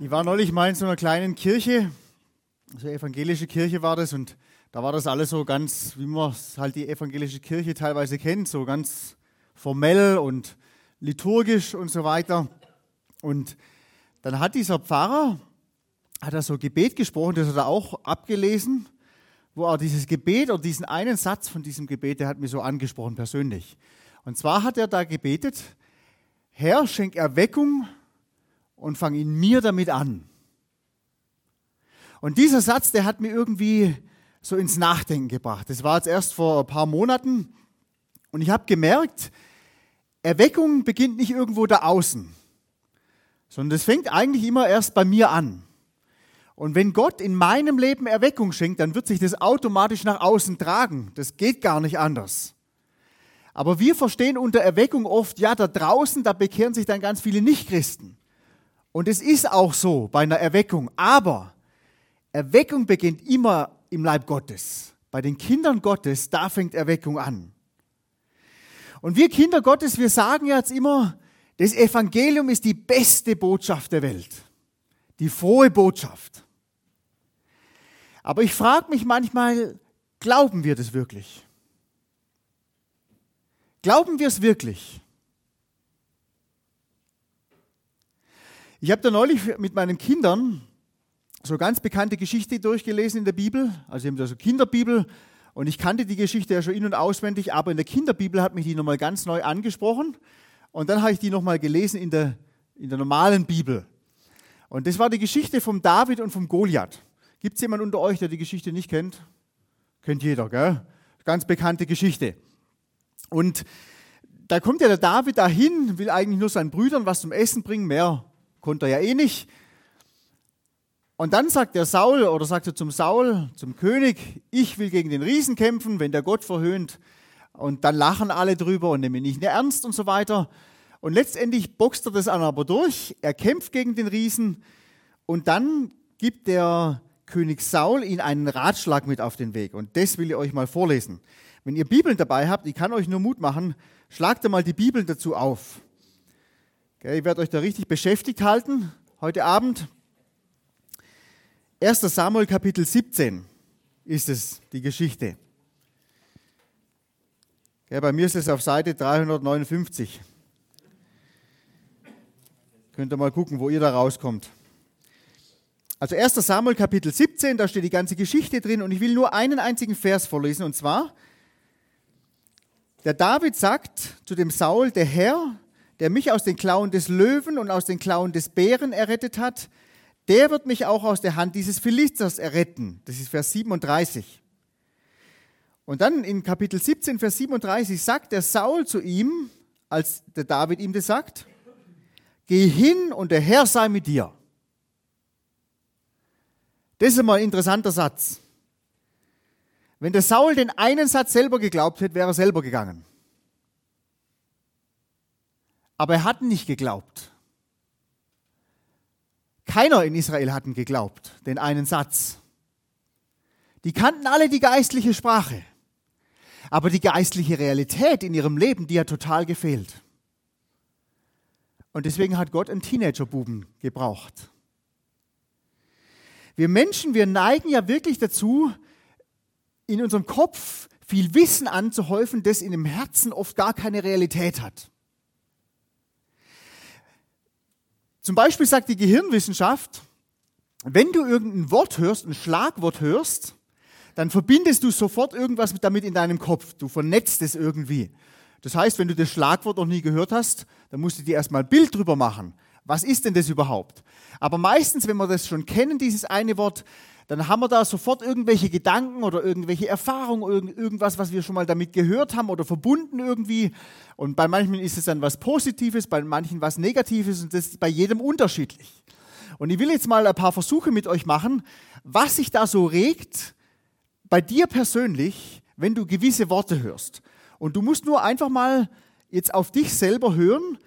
Ich war neulich mal in so einer kleinen Kirche, so eine evangelische Kirche war das, und da war das alles so ganz, wie man halt die evangelische Kirche teilweise kennt, so ganz formell und liturgisch und so weiter. Und dann hat dieser Pfarrer, hat er so Gebet gesprochen, das hat er auch abgelesen, wo er dieses Gebet oder diesen einen Satz von diesem Gebet, der hat mir so angesprochen persönlich. Und zwar hat er da gebetet, Herr, schenk Erweckung und fang in mir damit an. Und dieser Satz, der hat mir irgendwie so ins Nachdenken gebracht. Das war jetzt erst vor ein paar Monaten und ich habe gemerkt, Erweckung beginnt nicht irgendwo da außen, sondern das fängt eigentlich immer erst bei mir an. Und wenn Gott in meinem Leben Erweckung schenkt, dann wird sich das automatisch nach außen tragen. Das geht gar nicht anders. Aber wir verstehen unter Erweckung oft, ja, da draußen, da bekehren sich dann ganz viele Nichtchristen. Und es ist auch so bei einer Erweckung. Aber Erweckung beginnt immer im Leib Gottes. Bei den Kindern Gottes, da fängt Erweckung an. Und wir Kinder Gottes, wir sagen jetzt immer, das Evangelium ist die beste Botschaft der Welt. Die frohe Botschaft. Aber ich frage mich manchmal, glauben wir das wirklich? Glauben wir es wirklich? Ich habe da neulich mit meinen Kindern so ganz bekannte Geschichte durchgelesen in der Bibel. Also eben so Kinderbibel. Und ich kannte die Geschichte ja schon in- und auswendig, aber in der Kinderbibel hat mich die nochmal ganz neu angesprochen. Und dann habe ich die nochmal gelesen in der, in der normalen Bibel. Und das war die Geschichte vom David und vom Goliath. Gibt es jemanden unter euch, der die Geschichte nicht kennt? Kennt jeder, gell? Ganz bekannte Geschichte. Und da kommt ja der David dahin, will eigentlich nur seinen Brüdern was zum Essen bringen, mehr konnte er ja eh nicht. Und dann sagt der Saul oder sagt er zum Saul, zum König, ich will gegen den Riesen kämpfen, wenn der Gott verhöhnt. Und dann lachen alle drüber und nehmen ihn nicht mehr ernst und so weiter. Und letztendlich boxt er das an aber durch. Er kämpft gegen den Riesen und dann gibt der König Saul ihn einen Ratschlag mit auf den Weg. Und das will ich euch mal vorlesen. Wenn ihr Bibeln dabei habt, ich kann euch nur Mut machen, schlagt mal die Bibeln dazu auf. Ich werde euch da richtig beschäftigt halten heute Abend. 1. Samuel Kapitel 17 ist es, die Geschichte. Bei mir ist es auf Seite 359. Könnt ihr mal gucken, wo ihr da rauskommt. Also 1. Samuel Kapitel 17, da steht die ganze Geschichte drin und ich will nur einen einzigen Vers vorlesen und zwar, der David sagt zu dem Saul, der Herr, der mich aus den Klauen des Löwen und aus den Klauen des Bären errettet hat, der wird mich auch aus der Hand dieses Philisters erretten. Das ist Vers 37. Und dann in Kapitel 17, Vers 37 sagt der Saul zu ihm, als der David ihm das sagt, geh hin und der Herr sei mit dir. Das ist mal ein interessanter Satz. Wenn der Saul den einen Satz selber geglaubt hätte, wäre er selber gegangen. Aber er hat nicht geglaubt. Keiner in Israel hat geglaubt, den einen Satz. Die kannten alle die geistliche Sprache. Aber die geistliche Realität in ihrem Leben, die hat total gefehlt. Und deswegen hat Gott einen Teenagerbuben gebraucht. Wir Menschen, wir neigen ja wirklich dazu, in unserem Kopf viel Wissen anzuhäufen, das in dem Herzen oft gar keine Realität hat. Zum Beispiel sagt die Gehirnwissenschaft, wenn du irgendein Wort hörst, ein Schlagwort hörst, dann verbindest du sofort irgendwas damit in deinem Kopf. Du vernetzt es irgendwie. Das heißt, wenn du das Schlagwort noch nie gehört hast, dann musst du dir erstmal ein Bild drüber machen. Was ist denn das überhaupt? Aber meistens, wenn wir das schon kennen, dieses eine Wort, dann haben wir da sofort irgendwelche Gedanken oder irgendwelche Erfahrungen, irgendwas, was wir schon mal damit gehört haben oder verbunden irgendwie. Und bei manchen ist es dann was Positives, bei manchen was Negatives und das ist bei jedem unterschiedlich. Und ich will jetzt mal ein paar Versuche mit euch machen, was sich da so regt bei dir persönlich, wenn du gewisse Worte hörst. Und du musst nur einfach mal jetzt auf dich selber hören,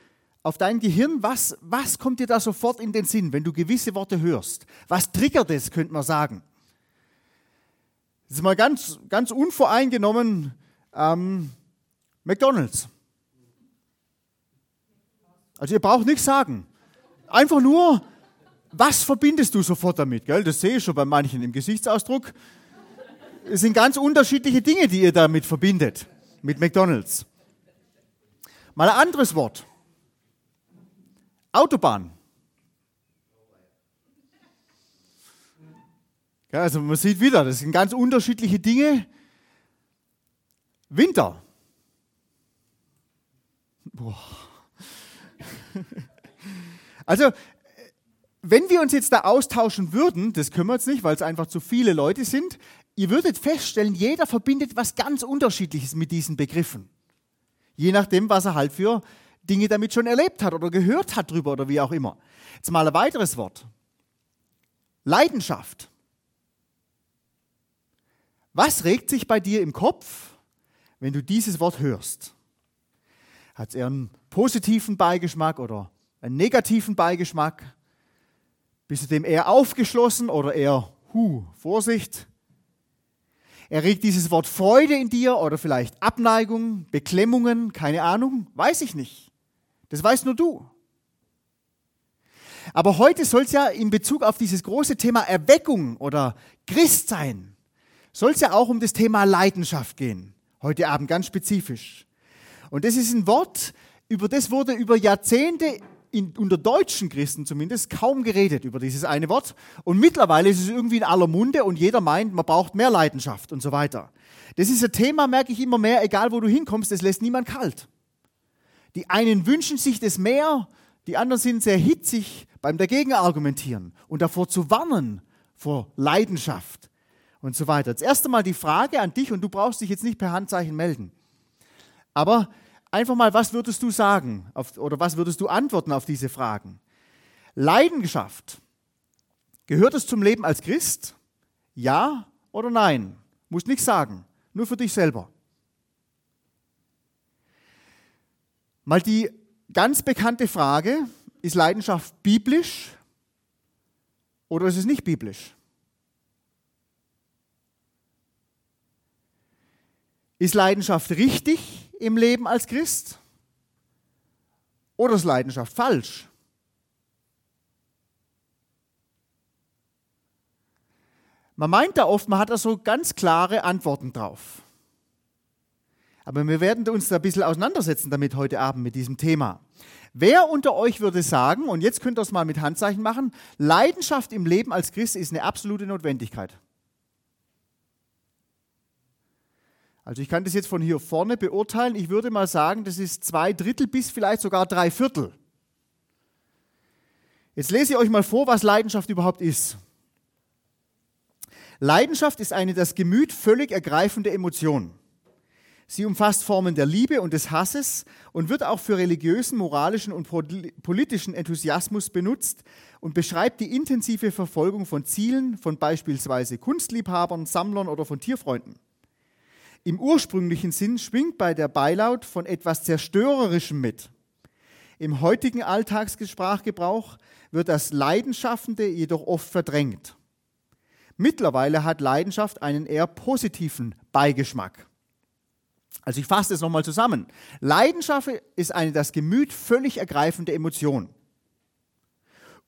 auf dein Gehirn, was, was kommt dir da sofort in den Sinn, wenn du gewisse Worte hörst? Was triggert es, könnte man sagen? Das ist mal ganz, ganz unvoreingenommen ähm, McDonalds. Also ihr braucht nichts sagen. Einfach nur Was verbindest du sofort damit? Gell? Das sehe ich schon bei manchen im Gesichtsausdruck. Es sind ganz unterschiedliche Dinge, die ihr damit verbindet, mit McDonald's. Mal ein anderes Wort. Autobahn. Ja, also man sieht wieder, das sind ganz unterschiedliche Dinge. Winter. Boah. Also, wenn wir uns jetzt da austauschen würden, das können wir jetzt nicht, weil es einfach zu viele Leute sind, ihr würdet feststellen, jeder verbindet was ganz Unterschiedliches mit diesen Begriffen. Je nachdem, was er halt für Dinge damit schon erlebt hat oder gehört hat drüber oder wie auch immer. Jetzt mal ein weiteres Wort. Leidenschaft. Was regt sich bei dir im Kopf, wenn du dieses Wort hörst? Hat es eher einen positiven Beigeschmack oder einen negativen Beigeschmack? Bist du dem eher aufgeschlossen oder eher, hu, Vorsicht? Erregt dieses Wort Freude in dir oder vielleicht Abneigung, Beklemmungen, keine Ahnung? Weiß ich nicht. Das weißt nur du. Aber heute soll es ja in Bezug auf dieses große Thema Erweckung oder Christsein, soll es ja auch um das Thema Leidenschaft gehen. Heute Abend ganz spezifisch. Und das ist ein Wort, über das wurde über Jahrzehnte in, unter deutschen Christen zumindest kaum geredet über dieses eine Wort. Und mittlerweile ist es irgendwie in aller Munde und jeder meint, man braucht mehr Leidenschaft und so weiter. Das ist ein Thema, merke ich immer mehr, egal wo du hinkommst, das lässt niemand kalt. Die einen wünschen sich das mehr, die anderen sind sehr hitzig beim Dagegenargumentieren und davor zu warnen vor Leidenschaft und so weiter. Das erste Mal die Frage an dich und du brauchst dich jetzt nicht per Handzeichen melden. Aber einfach mal, was würdest du sagen auf, oder was würdest du antworten auf diese Fragen? Leidenschaft. Gehört es zum Leben als Christ? Ja oder nein? Muss nichts sagen, nur für dich selber. Mal die ganz bekannte Frage, ist Leidenschaft biblisch oder ist es nicht biblisch? Ist Leidenschaft richtig im Leben als Christ? Oder ist Leidenschaft falsch? Man meint da oft, man hat da so ganz klare Antworten drauf. Aber wir werden uns da ein bisschen auseinandersetzen damit heute Abend mit diesem Thema. Wer unter euch würde sagen, und jetzt könnt ihr es mal mit Handzeichen machen, Leidenschaft im Leben als Christ ist eine absolute Notwendigkeit? Also ich kann das jetzt von hier vorne beurteilen. Ich würde mal sagen, das ist zwei Drittel bis vielleicht sogar drei Viertel. Jetzt lese ich euch mal vor, was Leidenschaft überhaupt ist. Leidenschaft ist eine das Gemüt völlig ergreifende Emotion. Sie umfasst Formen der Liebe und des Hasses und wird auch für religiösen, moralischen und politischen Enthusiasmus benutzt und beschreibt die intensive Verfolgung von Zielen von beispielsweise Kunstliebhabern, Sammlern oder von Tierfreunden. Im ursprünglichen Sinn schwingt bei der Beilaut von etwas Zerstörerischem mit. Im heutigen Alltagssprachgebrauch wird das Leidenschaftende jedoch oft verdrängt. Mittlerweile hat Leidenschaft einen eher positiven Beigeschmack. Also ich fasse das nochmal zusammen. Leidenschaft ist eine das Gemüt völlig ergreifende Emotion.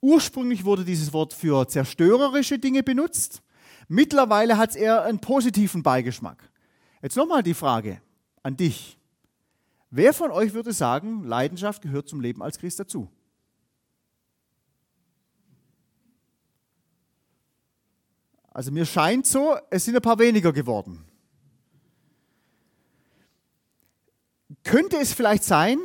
Ursprünglich wurde dieses Wort für zerstörerische Dinge benutzt. Mittlerweile hat es eher einen positiven Beigeschmack. Jetzt nochmal die Frage an dich. Wer von euch würde sagen, Leidenschaft gehört zum Leben als Christ dazu? Also mir scheint so, es sind ein paar weniger geworden. Könnte es vielleicht sein,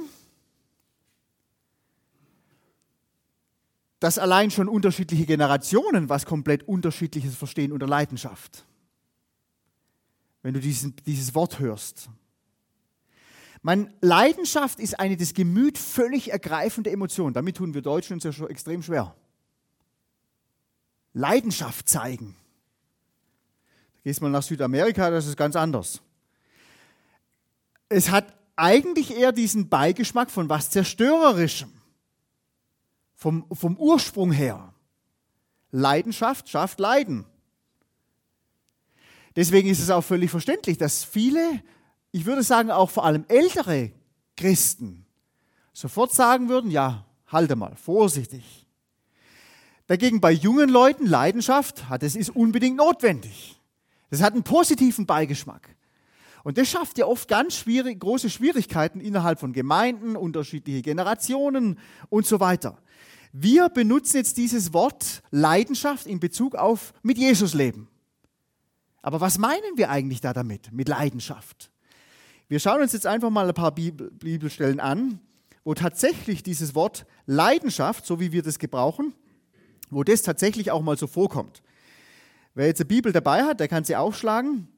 dass allein schon unterschiedliche Generationen was komplett unterschiedliches verstehen unter Leidenschaft? wenn du diesen, dieses Wort hörst. Meine Leidenschaft ist eine das Gemüt völlig ergreifende Emotion. Damit tun wir Deutschen uns ja schon extrem schwer. Leidenschaft zeigen. Da gehst mal nach Südamerika, das ist ganz anders. Es hat eigentlich eher diesen Beigeschmack von was Zerstörerischem. Vom, vom Ursprung her. Leidenschaft schafft Leiden. Deswegen ist es auch völlig verständlich, dass viele, ich würde sagen auch vor allem ältere Christen, sofort sagen würden, ja, halte mal, vorsichtig. Dagegen bei jungen Leuten Leidenschaft, das ist unbedingt notwendig. Das hat einen positiven Beigeschmack. Und das schafft ja oft ganz schwierig, große Schwierigkeiten innerhalb von Gemeinden, unterschiedliche Generationen und so weiter. Wir benutzen jetzt dieses Wort Leidenschaft in Bezug auf mit Jesus leben. Aber was meinen wir eigentlich da damit, mit Leidenschaft? Wir schauen uns jetzt einfach mal ein paar Bibelstellen an, wo tatsächlich dieses Wort Leidenschaft, so wie wir das gebrauchen, wo das tatsächlich auch mal so vorkommt. Wer jetzt eine Bibel dabei hat, der kann sie aufschlagen.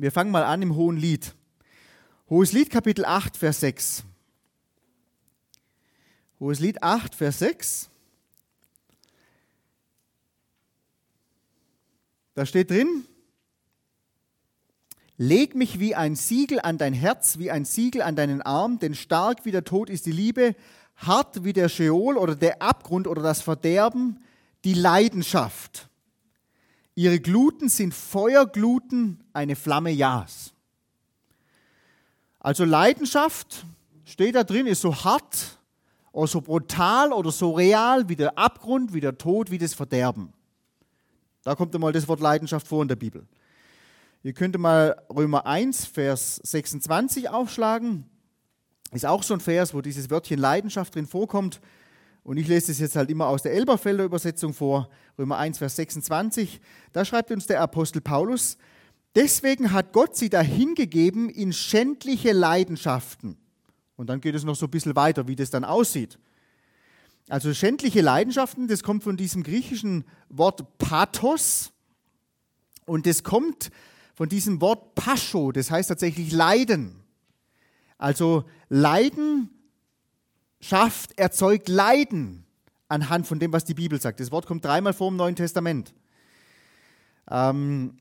Wir fangen mal an im Hohen Lied. Hohes Lied, Kapitel 8, Vers 6. Hohes Lied 8, Vers 6. Da steht drin, Leg mich wie ein Siegel an dein Herz, wie ein Siegel an deinen Arm, denn stark wie der Tod ist die Liebe, hart wie der Scheol oder der Abgrund oder das Verderben, die Leidenschaft. Ihre Gluten sind Feuergluten, eine Flamme Jas. Also Leidenschaft steht da drin, ist so hart oder so brutal oder so real wie der Abgrund, wie der Tod, wie das Verderben. Da kommt einmal das Wort Leidenschaft vor in der Bibel. Ihr könnt mal Römer 1, Vers 26 aufschlagen. Ist auch so ein Vers, wo dieses Wörtchen Leidenschaft drin vorkommt. Und ich lese es jetzt halt immer aus der Elberfelder Übersetzung vor, Römer 1, Vers 26. Da schreibt uns der Apostel Paulus, deswegen hat Gott sie dahingegeben in schändliche Leidenschaften. Und dann geht es noch so ein bisschen weiter, wie das dann aussieht. Also schändliche Leidenschaften, das kommt von diesem griechischen Wort Pathos. Und das kommt von diesem Wort Pascho, das heißt tatsächlich Leiden. Also Leidenschaft erzeugt Leiden anhand von dem, was die Bibel sagt. Das Wort kommt dreimal vor im Neuen Testament. Ähm,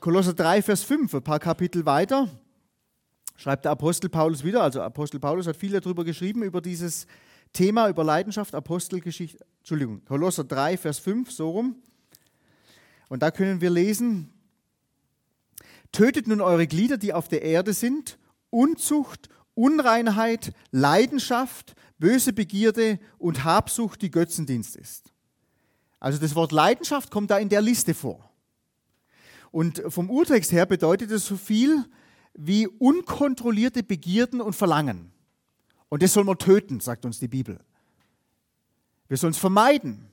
Kolosser 3, Vers 5, ein paar Kapitel weiter, schreibt der Apostel Paulus wieder. Also Apostel Paulus hat viel darüber geschrieben, über dieses Thema, über Leidenschaft, Apostelgeschichte, Entschuldigung, Kolosser 3, Vers 5, so rum. Und da können wir lesen, Tötet nun eure Glieder, die auf der Erde sind, Unzucht, Unreinheit, Leidenschaft, böse Begierde und Habsucht, die Götzendienst ist. Also das Wort Leidenschaft kommt da in der Liste vor. Und vom Urtext her bedeutet es so viel wie unkontrollierte Begierden und Verlangen. Und das soll man töten, sagt uns die Bibel. Wir sollen es vermeiden.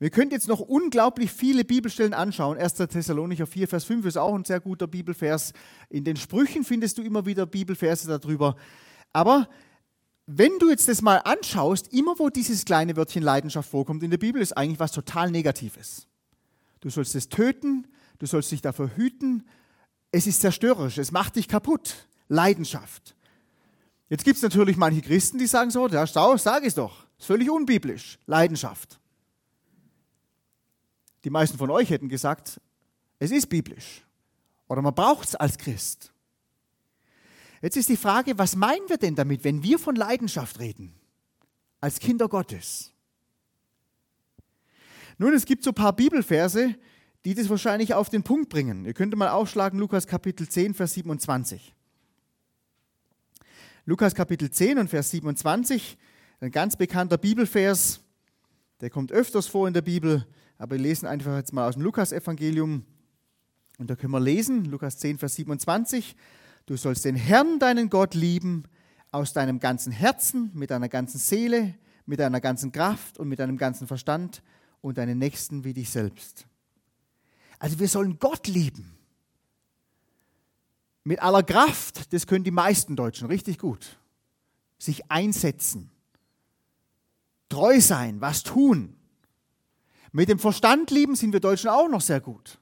Wir können jetzt noch unglaublich viele Bibelstellen anschauen. 1. Thessalonicher 4, Vers 5 ist auch ein sehr guter Bibelvers. In den Sprüchen findest du immer wieder Bibelverse darüber. Aber wenn du jetzt das mal anschaust, immer wo dieses kleine Wörtchen Leidenschaft vorkommt in der Bibel, ist eigentlich was total Negatives. Du sollst es töten, du sollst dich davor hüten. Es ist zerstörerisch, es macht dich kaputt. Leidenschaft. Jetzt gibt es natürlich manche Christen, die sagen so, ja, sag es doch, ist völlig unbiblisch. Leidenschaft. Die meisten von euch hätten gesagt, es ist biblisch oder man braucht es als Christ. Jetzt ist die Frage, was meinen wir denn damit, wenn wir von Leidenschaft reden, als Kinder Gottes? Nun, es gibt so ein paar Bibelverse, die das wahrscheinlich auf den Punkt bringen. Ihr könnt mal aufschlagen, Lukas Kapitel 10, Vers 27. Lukas Kapitel 10 und Vers 27, ein ganz bekannter Bibelvers, der kommt öfters vor in der Bibel. Aber wir lesen einfach jetzt mal aus dem Lukas-Evangelium. Und da können wir lesen, Lukas 10, Vers 27. Du sollst den Herrn, deinen Gott, lieben aus deinem ganzen Herzen, mit deiner ganzen Seele, mit deiner ganzen Kraft und mit deinem ganzen Verstand und deinen Nächsten wie dich selbst. Also wir sollen Gott lieben. Mit aller Kraft, das können die meisten Deutschen richtig gut. Sich einsetzen, treu sein, was tun. Mit dem Verstand lieben sind wir Deutschen auch noch sehr gut.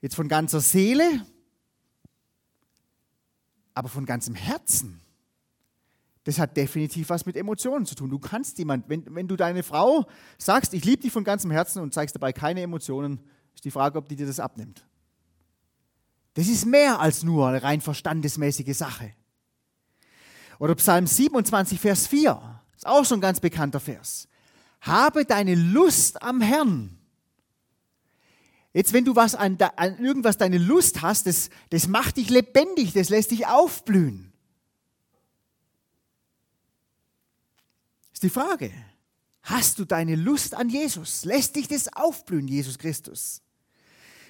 Jetzt von ganzer Seele, aber von ganzem Herzen. Das hat definitiv was mit Emotionen zu tun. Du kannst jemand, wenn, wenn du deine Frau sagst, ich liebe dich von ganzem Herzen und zeigst dabei keine Emotionen, ist die Frage, ob die dir das abnimmt. Das ist mehr als nur eine rein verstandesmäßige Sache. Oder Psalm 27, Vers 4, ist auch so ein ganz bekannter Vers. Habe deine Lust am Herrn. Jetzt, wenn du was an, an irgendwas deine Lust hast, das, das macht dich lebendig, das lässt dich aufblühen. Ist die Frage. Hast du deine Lust an Jesus? Lässt dich das aufblühen, Jesus Christus?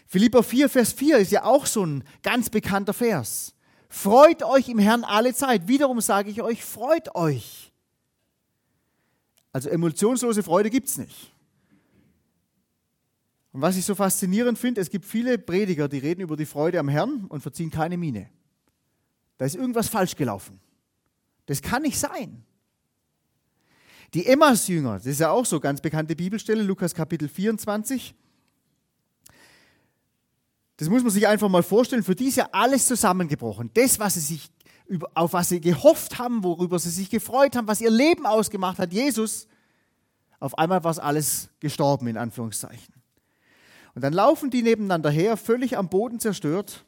Philippa 4, Vers 4 ist ja auch so ein ganz bekannter Vers. Freut euch im Herrn alle Zeit. Wiederum sage ich euch, freut euch. Also emotionslose Freude gibt es nicht. Und was ich so faszinierend finde, es gibt viele Prediger, die reden über die Freude am Herrn und verziehen keine Miene. Da ist irgendwas falsch gelaufen. Das kann nicht sein. Die Emmaus-Jünger, das ist ja auch so ganz bekannte Bibelstelle, Lukas Kapitel 24. Das muss man sich einfach mal vorstellen. Für die ist ja alles zusammengebrochen. Das, was sie sich, auf was sie gehofft haben, worüber sie sich gefreut haben, was ihr Leben ausgemacht hat, Jesus, auf einmal war es alles gestorben, in Anführungszeichen. Und dann laufen die nebeneinander her, völlig am Boden zerstört.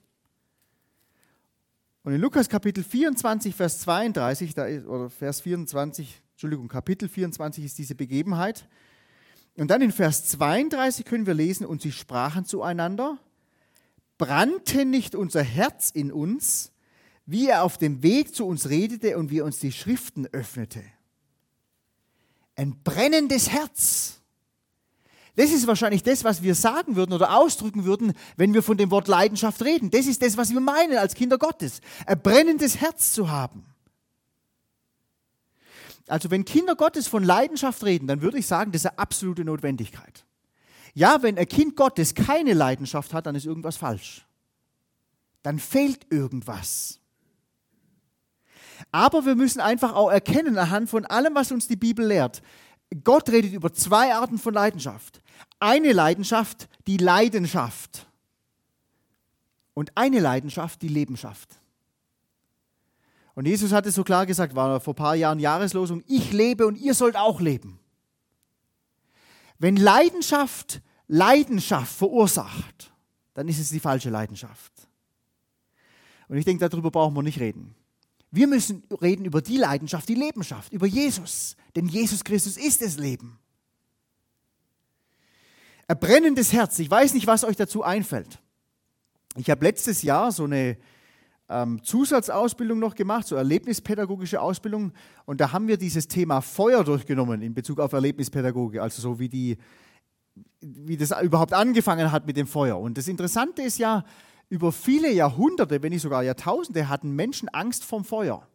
Und in Lukas Kapitel 24, Vers 32, da ist, oder Vers 24, Entschuldigung, Kapitel 24 ist diese Begebenheit. Und dann in Vers 32 können wir lesen, und sie sprachen zueinander, brannte nicht unser Herz in uns, wie er auf dem Weg zu uns redete und wie er uns die Schriften öffnete. Ein brennendes Herz. Das ist wahrscheinlich das, was wir sagen würden oder ausdrücken würden, wenn wir von dem Wort Leidenschaft reden. Das ist das, was wir meinen als Kinder Gottes. Ein brennendes Herz zu haben. Also wenn Kinder Gottes von Leidenschaft reden, dann würde ich sagen, das ist eine absolute Notwendigkeit. Ja, wenn ein Kind Gottes keine Leidenschaft hat, dann ist irgendwas falsch. Dann fehlt irgendwas. Aber wir müssen einfach auch erkennen, anhand von allem, was uns die Bibel lehrt, Gott redet über zwei Arten von Leidenschaft. Eine Leidenschaft, die Leidenschaft. Und eine Leidenschaft, die Lebenschaft. Und Jesus hat es so klar gesagt, war vor ein paar Jahren Jahreslosung, ich lebe und ihr sollt auch leben. Wenn Leidenschaft Leidenschaft verursacht, dann ist es die falsche Leidenschaft. Und ich denke, darüber brauchen wir nicht reden. Wir müssen reden über die Leidenschaft, die Leben schafft, über Jesus. Denn Jesus Christus ist das Leben. Ein brennendes Herz. Ich weiß nicht, was euch dazu einfällt. Ich habe letztes Jahr so eine ähm, Zusatzausbildung noch gemacht, so erlebnispädagogische Ausbildung. Und da haben wir dieses Thema Feuer durchgenommen in Bezug auf Erlebnispädagogik. Also so wie, die, wie das überhaupt angefangen hat mit dem Feuer. Und das Interessante ist ja, über viele Jahrhunderte, wenn nicht sogar Jahrtausende, hatten Menschen Angst vom Feuer.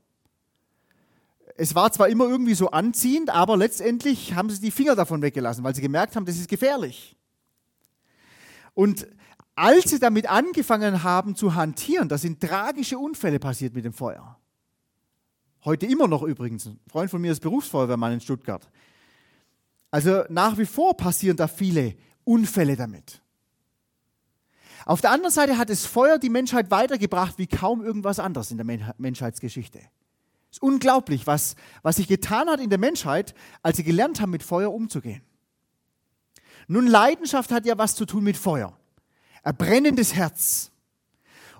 Es war zwar immer irgendwie so anziehend, aber letztendlich haben sie die Finger davon weggelassen, weil sie gemerkt haben, das ist gefährlich. Und als sie damit angefangen haben zu hantieren, da sind tragische Unfälle passiert mit dem Feuer. Heute immer noch übrigens. Ein Freund von mir ist Berufsfeuerwehrmann in Stuttgart. Also nach wie vor passieren da viele Unfälle damit. Auf der anderen Seite hat das Feuer die Menschheit weitergebracht wie kaum irgendwas anderes in der Menschheitsgeschichte. Es ist unglaublich, was, was sich getan hat in der Menschheit, als sie gelernt haben, mit Feuer umzugehen. Nun, Leidenschaft hat ja was zu tun mit Feuer. Ein brennendes Herz.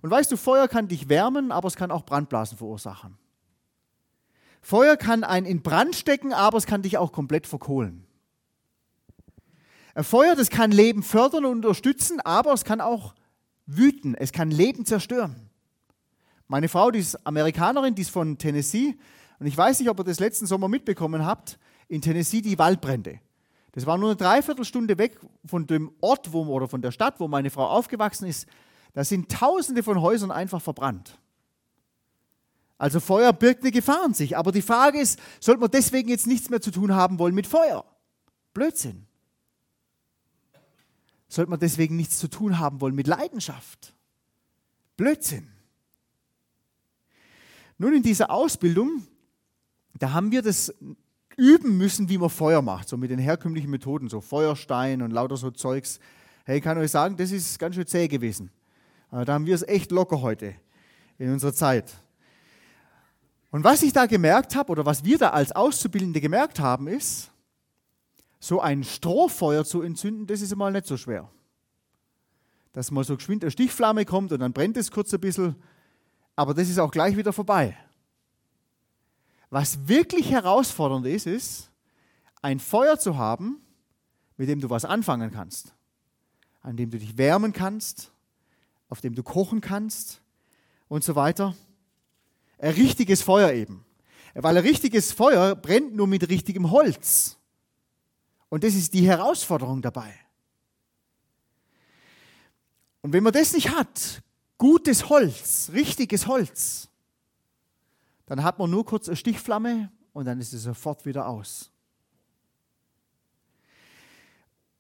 Und weißt du, Feuer kann dich wärmen, aber es kann auch Brandblasen verursachen. Feuer kann einen in Brand stecken, aber es kann dich auch komplett verkohlen. Ein Feuer, das kann Leben fördern und unterstützen, aber es kann auch wüten, es kann Leben zerstören. Meine Frau, die ist Amerikanerin, die ist von Tennessee und ich weiß nicht, ob ihr das letzten Sommer mitbekommen habt, in Tennessee die Waldbrände. Das war nur eine Dreiviertelstunde weg von dem Ort wo, oder von der Stadt, wo meine Frau aufgewachsen ist. Da sind Tausende von Häusern einfach verbrannt. Also Feuer birgt eine Gefahr in sich. Aber die Frage ist, sollte man deswegen jetzt nichts mehr zu tun haben wollen mit Feuer? Blödsinn sollte man deswegen nichts zu tun haben wollen mit Leidenschaft. Blödsinn. Nun, in dieser Ausbildung, da haben wir das üben müssen, wie man Feuer macht, so mit den herkömmlichen Methoden, so Feuerstein und lauter so Zeugs. Hey, ich kann euch sagen, das ist ganz schön zäh gewesen. Aber da haben wir es echt locker heute in unserer Zeit. Und was ich da gemerkt habe, oder was wir da als Auszubildende gemerkt haben, ist, so ein Strohfeuer zu entzünden, das ist mal nicht so schwer. Dass mal so geschwind eine Stichflamme kommt und dann brennt es kurz ein bisschen, aber das ist auch gleich wieder vorbei. Was wirklich herausfordernd ist, ist, ein Feuer zu haben, mit dem du was anfangen kannst, an dem du dich wärmen kannst, auf dem du kochen kannst und so weiter. Ein richtiges Feuer eben. Weil ein richtiges Feuer brennt nur mit richtigem Holz. Und das ist die Herausforderung dabei. Und wenn man das nicht hat, gutes Holz, richtiges Holz, dann hat man nur kurz eine Stichflamme und dann ist es sofort wieder aus.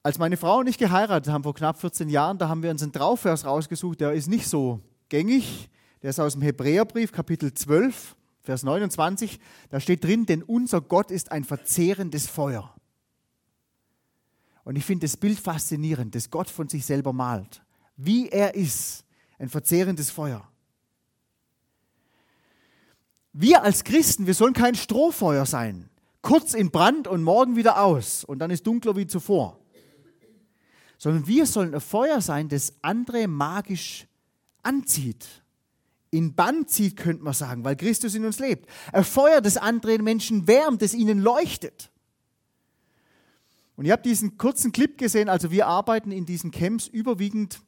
Als meine Frau und ich geheiratet haben vor knapp 14 Jahren, da haben wir uns einen Trauvers rausgesucht, der ist nicht so gängig. Der ist aus dem Hebräerbrief, Kapitel 12, Vers 29. Da steht drin, denn unser Gott ist ein verzehrendes Feuer. Und ich finde das Bild faszinierend, das Gott von sich selber malt. Wie er ist, ein verzehrendes Feuer. Wir als Christen, wir sollen kein Strohfeuer sein. Kurz in Brand und morgen wieder aus und dann ist dunkler wie zuvor. Sondern wir sollen ein Feuer sein, das andere magisch anzieht. In Bann zieht, könnte man sagen, weil Christus in uns lebt. Ein Feuer, das andere Menschen wärmt, das ihnen leuchtet. Und ihr habt diesen kurzen Clip gesehen, also wir arbeiten in diesen Camps überwiegend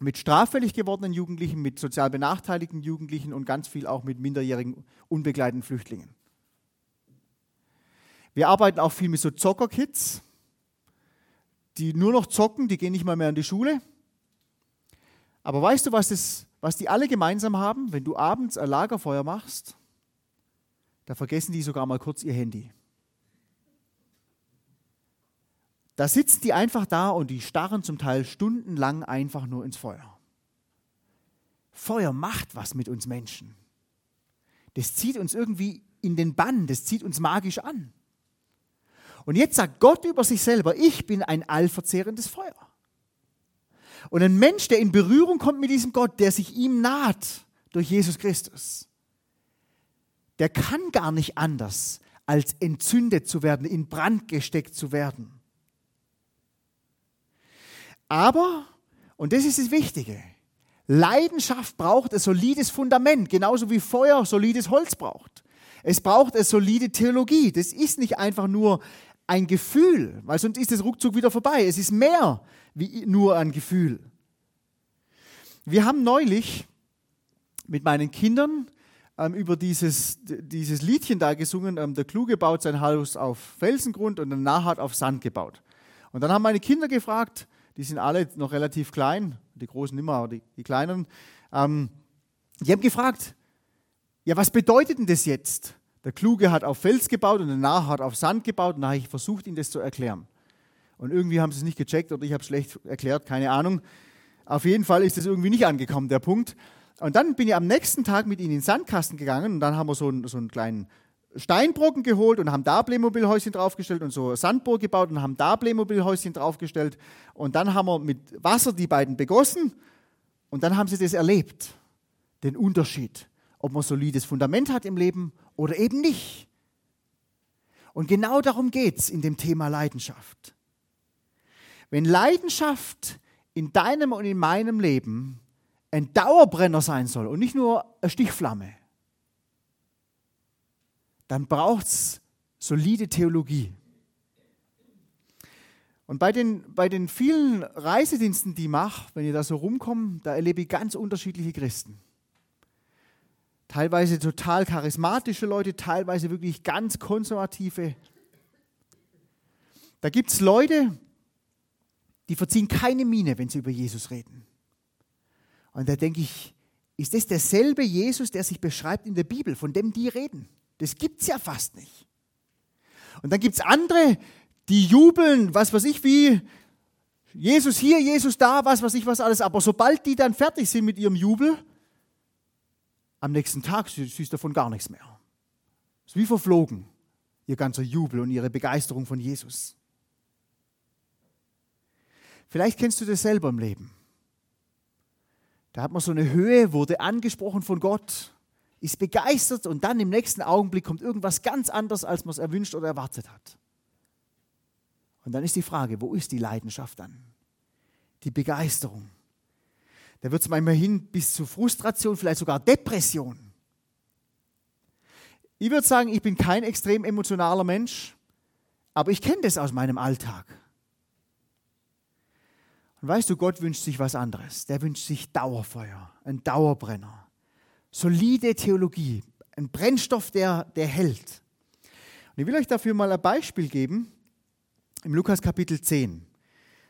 mit straffällig gewordenen Jugendlichen, mit sozial benachteiligten Jugendlichen und ganz viel auch mit minderjährigen unbegleiteten Flüchtlingen. Wir arbeiten auch viel mit so Zockerkids, die nur noch zocken, die gehen nicht mal mehr in die Schule. Aber weißt du, was, das, was die alle gemeinsam haben? Wenn du abends ein Lagerfeuer machst, da vergessen die sogar mal kurz ihr Handy. Da sitzen die einfach da und die starren zum Teil stundenlang einfach nur ins Feuer. Feuer macht was mit uns Menschen. Das zieht uns irgendwie in den Bann, das zieht uns magisch an. Und jetzt sagt Gott über sich selber, ich bin ein allverzehrendes Feuer. Und ein Mensch, der in Berührung kommt mit diesem Gott, der sich ihm naht durch Jesus Christus, der kann gar nicht anders, als entzündet zu werden, in Brand gesteckt zu werden. Aber, und das ist das Wichtige, Leidenschaft braucht ein solides Fundament, genauso wie Feuer solides Holz braucht. Es braucht eine solide Theologie. Das ist nicht einfach nur ein Gefühl, weil sonst ist es ruckzuck wieder vorbei. Es ist mehr wie nur ein Gefühl. Wir haben neulich mit meinen Kindern ähm, über dieses, dieses Liedchen da gesungen, ähm, der Kluge baut sein Haus auf Felsengrund und der Narr auf Sand gebaut. Und dann haben meine Kinder gefragt, die sind alle noch relativ klein, die Großen immer, aber die, die Kleinen. Ähm, die haben gefragt, ja, was bedeutet denn das jetzt? Der Kluge hat auf Fels gebaut und der Narr hat auf Sand gebaut und da habe ich versucht, ihnen das zu erklären. Und irgendwie haben sie es nicht gecheckt oder ich habe es schlecht erklärt, keine Ahnung. Auf jeden Fall ist es irgendwie nicht angekommen, der Punkt. Und dann bin ich am nächsten Tag mit ihnen in den Sandkasten gegangen und dann haben wir so einen, so einen kleinen Steinbrocken geholt und haben da Playmobil-Häuschen draufgestellt und so Sandburg gebaut und haben da Playmobil-Häuschen draufgestellt. Und dann haben wir mit Wasser die beiden begossen und dann haben sie das erlebt, den Unterschied, ob man solides Fundament hat im Leben oder eben nicht. Und genau darum geht es in dem Thema Leidenschaft. Wenn Leidenschaft in deinem und in meinem Leben ein Dauerbrenner sein soll und nicht nur eine Stichflamme, dann braucht es solide Theologie. Und bei den, bei den vielen Reisediensten, die ich mache, wenn ihr da so rumkommt, da erlebe ich ganz unterschiedliche Christen. Teilweise total charismatische Leute, teilweise wirklich ganz konservative. Da gibt es Leute, die verziehen keine Miene, wenn sie über Jesus reden. Und da denke ich, ist das derselbe Jesus, der sich beschreibt in der Bibel, von dem die reden? Das gibt es ja fast nicht. Und dann gibt es andere, die jubeln, was weiß ich, wie Jesus hier, Jesus da, was weiß ich, was alles. Aber sobald die dann fertig sind mit ihrem Jubel, am nächsten Tag siehst du davon gar nichts mehr. Ist wie verflogen, ihr ganzer Jubel und ihre Begeisterung von Jesus. Vielleicht kennst du das selber im Leben. Da hat man so eine Höhe, wurde angesprochen von Gott ist begeistert und dann im nächsten Augenblick kommt irgendwas ganz anderes, als man es erwünscht oder erwartet hat. Und dann ist die Frage, wo ist die Leidenschaft dann? Die Begeisterung. Da wird es manchmal hin bis zu Frustration, vielleicht sogar Depression. Ich würde sagen, ich bin kein extrem emotionaler Mensch, aber ich kenne das aus meinem Alltag. Und weißt du, Gott wünscht sich was anderes. Der wünscht sich Dauerfeuer, ein Dauerbrenner solide Theologie, ein Brennstoff, der, der hält. Und ich will euch dafür mal ein Beispiel geben. im Lukas Kapitel 10.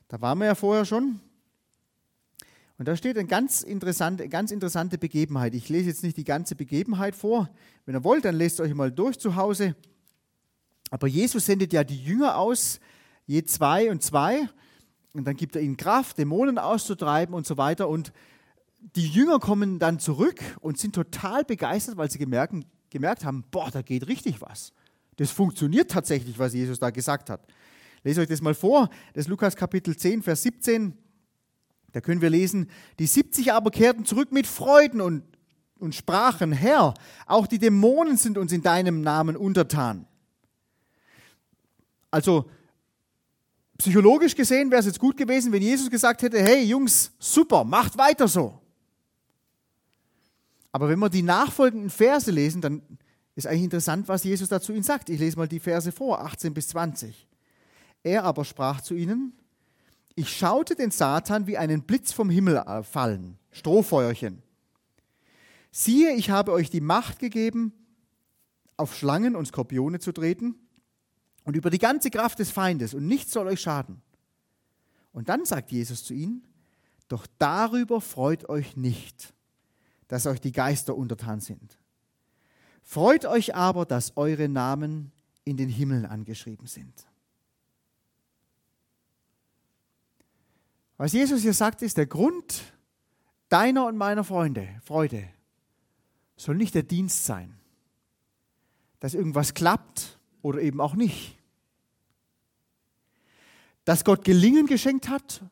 Da waren wir ja vorher schon. Und da steht eine ganz interessante, ganz interessante Begebenheit. Ich lese jetzt nicht die ganze Begebenheit vor. Wenn ihr wollt, dann lest euch mal durch zu Hause. Aber Jesus sendet ja die Jünger aus, je zwei und zwei. Und dann gibt er ihnen Kraft, Dämonen auszutreiben und so weiter. Und die Jünger kommen dann zurück und sind total begeistert, weil sie gemerkt, gemerkt haben, boah, da geht richtig was. Das funktioniert tatsächlich, was Jesus da gesagt hat. Lest euch das mal vor. Das ist Lukas Kapitel 10, Vers 17. Da können wir lesen, die 70 aber kehrten zurück mit Freuden und, und sprachen, Herr, auch die Dämonen sind uns in deinem Namen untertan. Also psychologisch gesehen wäre es jetzt gut gewesen, wenn Jesus gesagt hätte, hey Jungs, super, macht weiter so. Aber wenn wir die nachfolgenden Verse lesen, dann ist eigentlich interessant, was Jesus dazu ihnen sagt. Ich lese mal die Verse vor, 18 bis 20. Er aber sprach zu ihnen, ich schaute den Satan wie einen Blitz vom Himmel fallen, Strohfeuerchen. Siehe, ich habe euch die Macht gegeben, auf Schlangen und Skorpione zu treten und über die ganze Kraft des Feindes und nichts soll euch schaden. Und dann sagt Jesus zu ihnen, doch darüber freut euch nicht, dass euch die Geister untertan sind. Freut euch aber, dass eure Namen in den Himmeln angeschrieben sind. Was Jesus hier sagt, ist, der Grund deiner und meiner Freunde, Freude soll nicht der Dienst sein, dass irgendwas klappt oder eben auch nicht. Dass Gott Gelingen geschenkt hat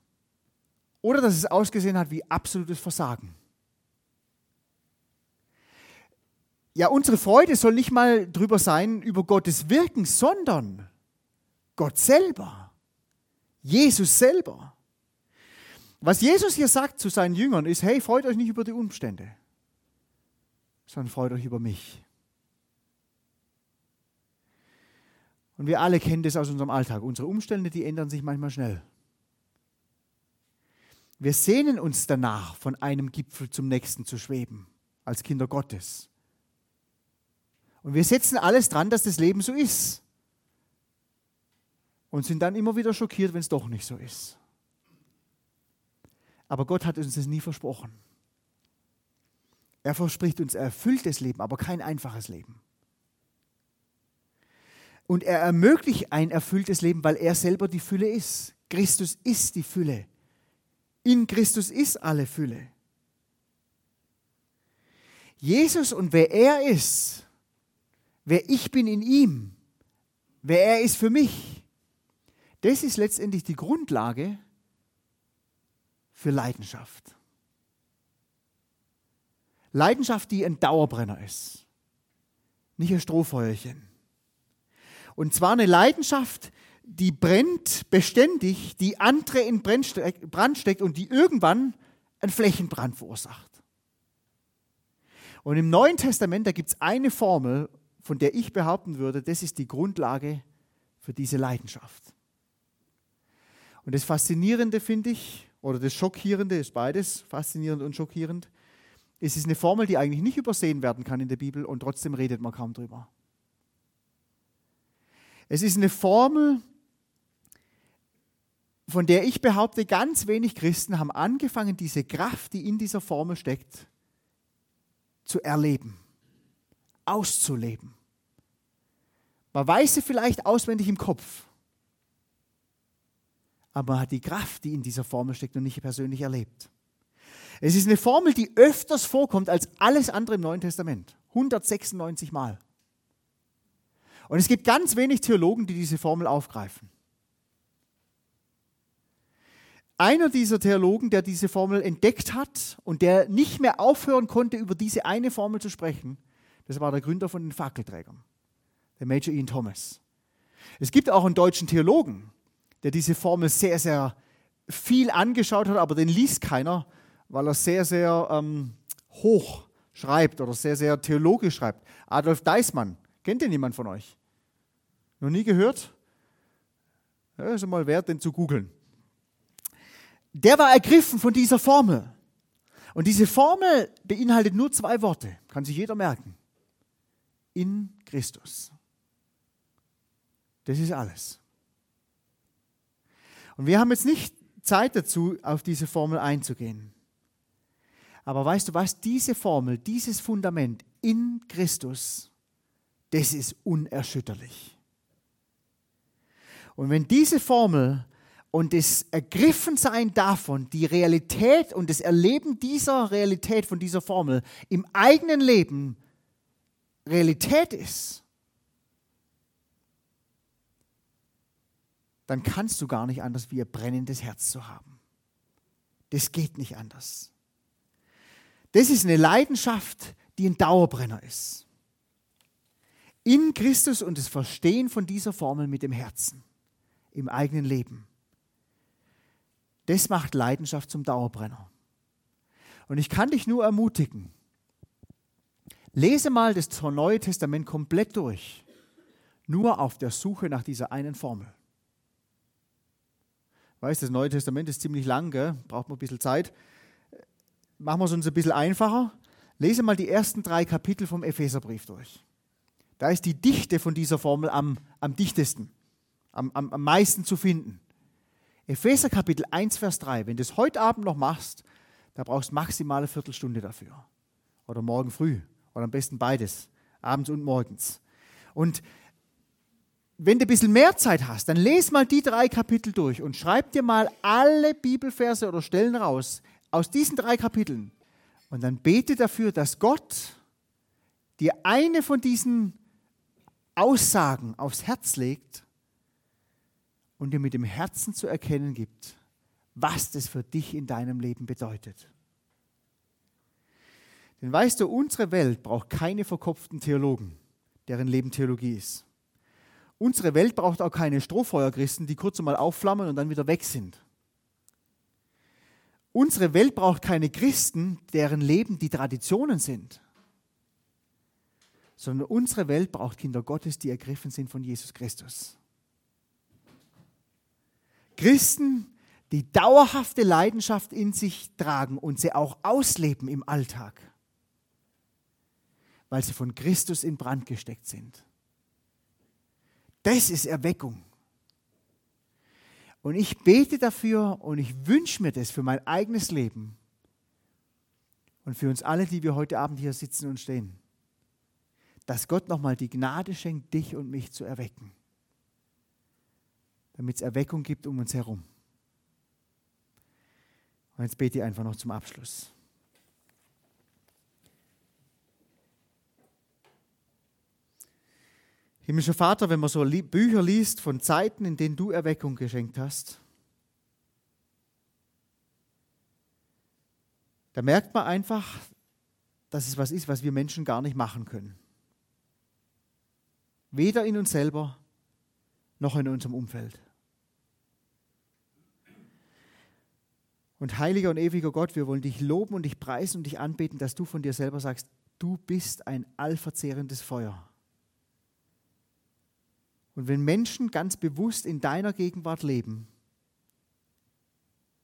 oder dass es ausgesehen hat wie absolutes Versagen. Ja, unsere Freude soll nicht mal drüber sein über Gottes Wirken, sondern Gott selber, Jesus selber. Was Jesus hier sagt zu seinen Jüngern ist, hey, freut euch nicht über die Umstände, sondern freut euch über mich. Und wir alle kennen das aus unserem Alltag. Unsere Umstände, die ändern sich manchmal schnell. Wir sehnen uns danach, von einem Gipfel zum nächsten zu schweben, als Kinder Gottes. Und wir setzen alles dran, dass das Leben so ist. Und sind dann immer wieder schockiert, wenn es doch nicht so ist. Aber Gott hat uns das nie versprochen. Er verspricht uns erfülltes Leben, aber kein einfaches Leben. Und er ermöglicht ein erfülltes Leben, weil er selber die Fülle ist. Christus ist die Fülle. In Christus ist alle Fülle. Jesus und wer er ist, wer ich bin in ihm, wer er ist für mich, das ist letztendlich die Grundlage für Leidenschaft. Leidenschaft, die ein Dauerbrenner ist, nicht ein Strohfeuerchen. Und zwar eine Leidenschaft, die brennt beständig, die andere in Brand steckt und die irgendwann einen Flächenbrand verursacht. Und im Neuen Testament, da gibt es eine Formel, von der ich behaupten würde, das ist die Grundlage für diese Leidenschaft. Und das Faszinierende finde ich, oder das Schockierende ist beides, faszinierend und schockierend. Es ist eine Formel, die eigentlich nicht übersehen werden kann in der Bibel und trotzdem redet man kaum drüber. Es ist eine Formel, von der ich behaupte, ganz wenig Christen haben angefangen, diese Kraft, die in dieser Formel steckt, zu erleben, auszuleben. Man weiß sie vielleicht auswendig im Kopf, aber man hat die Kraft, die in dieser Formel steckt, noch nicht persönlich erlebt. Es ist eine Formel, die öfters vorkommt als alles andere im Neuen Testament. 196 Mal. Und es gibt ganz wenig Theologen, die diese Formel aufgreifen. Einer dieser Theologen, der diese Formel entdeckt hat und der nicht mehr aufhören konnte, über diese eine Formel zu sprechen, das war der Gründer von den Fackelträgern, der Major Ian Thomas. Es gibt auch einen deutschen Theologen, der diese Formel sehr, sehr viel angeschaut hat, aber den liest keiner, weil er sehr, sehr ähm, hoch schreibt oder sehr, sehr theologisch schreibt. Adolf Deismann, kennt den jemand von euch? Noch nie gehört? Ja, ist mal wert, den zu googeln. Der war ergriffen von dieser Formel. Und diese Formel beinhaltet nur zwei Worte, kann sich jeder merken. In Christus. Das ist alles. Und wir haben jetzt nicht Zeit dazu, auf diese Formel einzugehen. Aber weißt du was, diese Formel, dieses Fundament in Christus, das ist unerschütterlich. Und wenn diese Formel und das Ergriffensein davon, die Realität und das Erleben dieser Realität von dieser Formel im eigenen Leben Realität ist, dann kannst du gar nicht anders, wie ein brennendes Herz zu haben. Das geht nicht anders. Das ist eine Leidenschaft, die ein Dauerbrenner ist. In Christus und das Verstehen von dieser Formel mit dem Herzen im eigenen Leben. Das macht Leidenschaft zum Dauerbrenner. Und ich kann dich nur ermutigen, lese mal das Neue Testament komplett durch, nur auf der Suche nach dieser einen Formel. Weißt das Neue Testament ist ziemlich lang, gell? braucht man ein bisschen Zeit. Machen wir es uns ein bisschen einfacher. Lese mal die ersten drei Kapitel vom Epheserbrief durch. Da ist die Dichte von dieser Formel am, am dichtesten, am, am, am meisten zu finden. Epheser Kapitel 1, Vers 3. Wenn du es heute Abend noch machst, da brauchst du maximal eine Viertelstunde dafür. Oder morgen früh. Oder am besten beides. Abends und morgens. Und wenn du ein bisschen mehr Zeit hast, dann lese mal die drei Kapitel durch und schreib dir mal alle Bibelverse oder Stellen raus aus diesen drei Kapiteln. Und dann bete dafür, dass Gott dir eine von diesen Aussagen aufs Herz legt und dir mit dem Herzen zu erkennen gibt, was das für dich in deinem Leben bedeutet. Denn weißt du, unsere Welt braucht keine verkopften Theologen, deren Leben Theologie ist. Unsere Welt braucht auch keine Strohfeuerchristen, die kurz einmal aufflammen und dann wieder weg sind. Unsere Welt braucht keine Christen, deren Leben die Traditionen sind, sondern unsere Welt braucht Kinder Gottes, die ergriffen sind von Jesus Christus. Christen, die dauerhafte Leidenschaft in sich tragen und sie auch ausleben im Alltag, weil sie von Christus in Brand gesteckt sind. Das ist Erweckung. Und ich bete dafür und ich wünsche mir das für mein eigenes Leben und für uns alle, die wir heute Abend hier sitzen und stehen, dass Gott nochmal die Gnade schenkt, dich und mich zu erwecken, damit es Erweckung gibt um uns herum. Und jetzt bete ich einfach noch zum Abschluss. Himmlischer Vater, wenn man so Bücher liest von Zeiten, in denen du Erweckung geschenkt hast, da merkt man einfach, dass es was ist, was wir Menschen gar nicht machen können. Weder in uns selber noch in unserem Umfeld. Und heiliger und ewiger Gott, wir wollen dich loben und dich preisen und dich anbeten, dass du von dir selber sagst, du bist ein allverzehrendes Feuer. Und wenn Menschen ganz bewusst in deiner Gegenwart leben,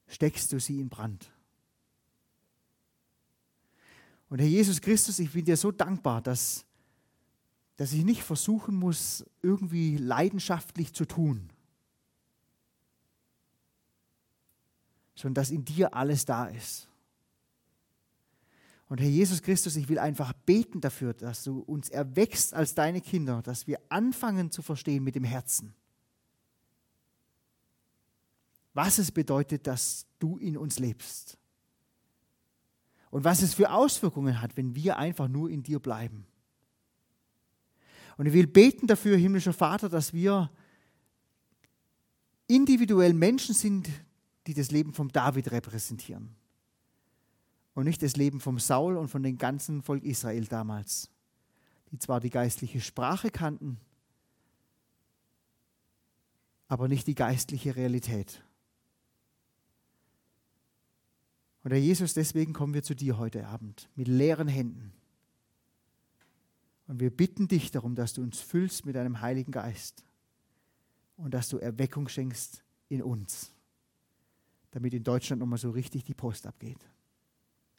steckst du sie in Brand. Und Herr Jesus Christus, ich bin dir so dankbar, dass, dass ich nicht versuchen muss, irgendwie leidenschaftlich zu tun, sondern dass in dir alles da ist. Und Herr Jesus Christus, ich will einfach beten dafür, dass du uns erwächst als deine Kinder, dass wir anfangen zu verstehen mit dem Herzen, was es bedeutet, dass du in uns lebst. Und was es für Auswirkungen hat, wenn wir einfach nur in dir bleiben. Und ich will beten dafür, himmlischer Vater, dass wir individuell Menschen sind, die das Leben von David repräsentieren und nicht das Leben vom Saul und von dem ganzen Volk Israel damals, die zwar die geistliche Sprache kannten, aber nicht die geistliche Realität. Und Herr Jesus, deswegen kommen wir zu dir heute Abend mit leeren Händen. Und wir bitten dich darum, dass du uns füllst mit deinem Heiligen Geist und dass du Erweckung schenkst in uns, damit in Deutschland nochmal so richtig die Post abgeht.